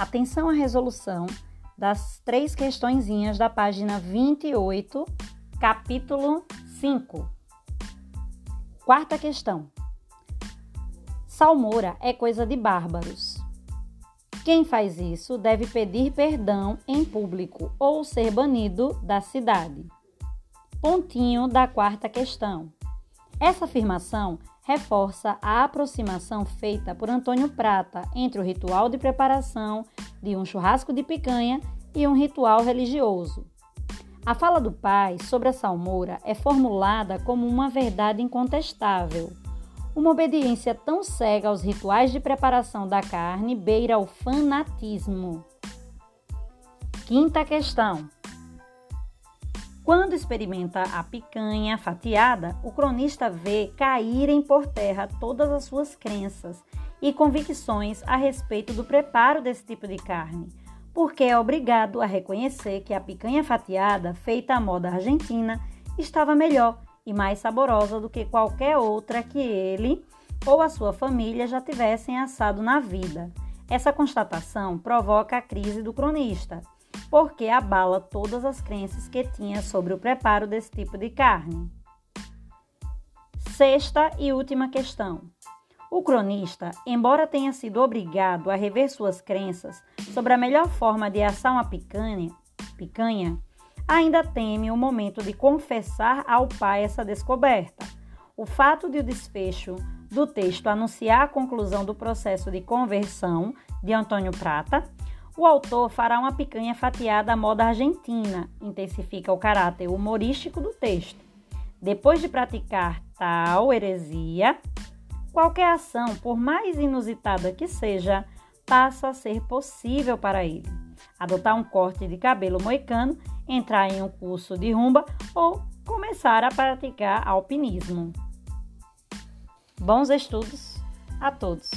Atenção à resolução das três questõezinhas da página 28, capítulo 5. Quarta questão. Salmoura é coisa de bárbaros. Quem faz isso deve pedir perdão em público ou ser banido da cidade. Pontinho da quarta questão. Essa afirmação reforça a aproximação feita por Antônio Prata entre o ritual de preparação de um churrasco de picanha e um ritual religioso. A fala do pai sobre a salmoura é formulada como uma verdade incontestável. Uma obediência tão cega aos rituais de preparação da carne beira o fanatismo. Quinta questão. Quando experimenta a picanha fatiada, o cronista vê caírem por terra todas as suas crenças e convicções a respeito do preparo desse tipo de carne, porque é obrigado a reconhecer que a picanha fatiada, feita à moda argentina, estava melhor e mais saborosa do que qualquer outra que ele ou a sua família já tivessem assado na vida. Essa constatação provoca a crise do cronista porque abala todas as crenças que tinha sobre o preparo desse tipo de carne. Sexta e última questão. O cronista, embora tenha sido obrigado a rever suas crenças sobre a melhor forma de assar uma picanha, picanha ainda teme o momento de confessar ao pai essa descoberta. O fato de o desfecho do texto anunciar a conclusão do processo de conversão de Antônio Prata o autor fará uma picanha fatiada à moda argentina, intensifica o caráter humorístico do texto. Depois de praticar tal heresia, qualquer ação, por mais inusitada que seja, passa a ser possível para ele. Adotar um corte de cabelo moicano, entrar em um curso de rumba ou começar a praticar alpinismo. Bons estudos a todos!